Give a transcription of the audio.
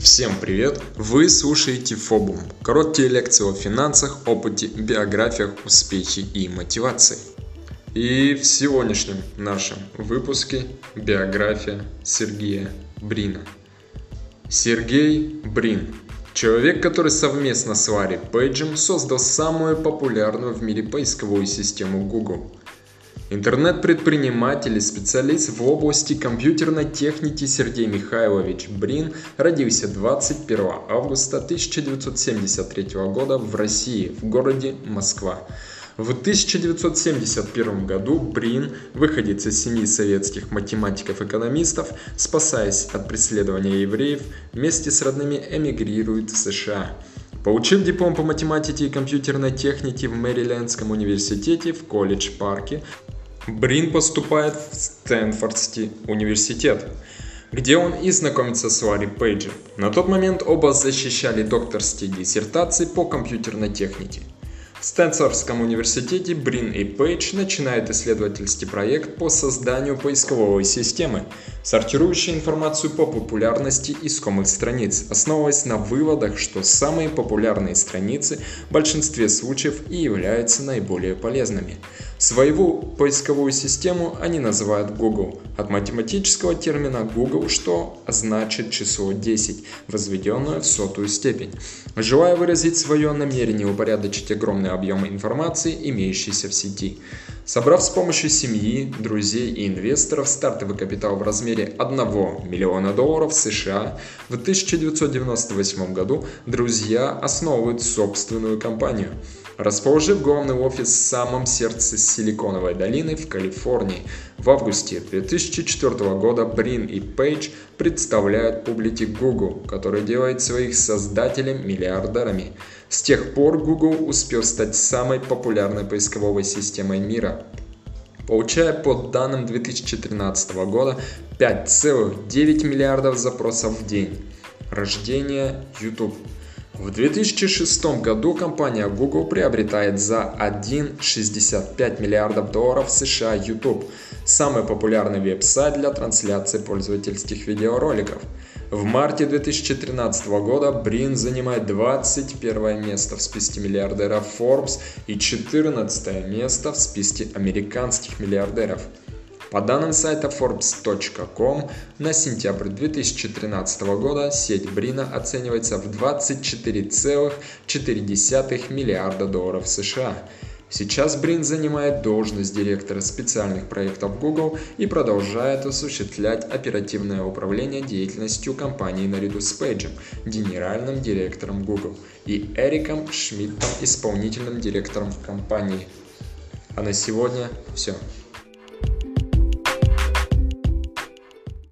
Всем привет! Вы слушаете Фобум. Короткие лекции о финансах, опыте, биографиях, успехе и мотивации. И в сегодняшнем нашем выпуске биография Сергея Брина. Сергей Брин – человек, который совместно с Ларри Пейджем создал самую популярную в мире поисковую систему Google – Интернет-предприниматель и специалист в области компьютерной техники Сергей Михайлович Брин родился 21 августа 1973 года в России, в городе Москва. В 1971 году Брин, выходец из семьи советских математиков-экономистов, спасаясь от преследования евреев, вместе с родными эмигрирует в США. Получив диплом по математике и компьютерной технике в Мэрилендском университете в колледж-парке, Брин поступает в Стэнфордский университет, где он и знакомится с Ларри Пейджем. На тот момент оба защищали докторские диссертации по компьютерной технике. В Стэнфордском университете Брин и Пейдж начинают исследовательский проект по созданию поисковой системы, сортирующей информацию по популярности искомых страниц, основываясь на выводах, что самые популярные страницы в большинстве случаев и являются наиболее полезными. Своего поисковую систему они называют Google, от математического термина Google, что значит число 10, возведенное в сотую степень. Желая выразить свое намерение упорядочить огромный объем информации, имеющийся в сети. Собрав с помощью семьи, друзей и инвесторов стартовый капитал в размере 1 миллиона долларов США, в 1998 году друзья основывают собственную компанию – расположив главный офис в самом сердце Силиконовой долины в Калифорнии. В августе 2004 года Брин и Пейдж представляют публике Google, который делает своих создателей миллиардерами. С тех пор Google успел стать самой популярной поисковой системой мира, получая по данным 2013 года 5,9 миллиардов запросов в день. Рождение YouTube. В 2006 году компания Google приобретает за 1,65 миллиардов долларов США YouTube, самый популярный веб-сайт для трансляции пользовательских видеороликов. В марте 2013 года Брин занимает 21 место в списке миллиардеров Forbes и 14 место в списке американских миллиардеров. По данным сайта Forbes.com, на сентябрь 2013 года сеть Брина оценивается в 24,4 миллиарда долларов США. Сейчас Брин занимает должность директора специальных проектов Google и продолжает осуществлять оперативное управление деятельностью компании наряду с Пейджем, генеральным директором Google, и Эриком Шмидтом, исполнительным директором компании. А на сегодня все.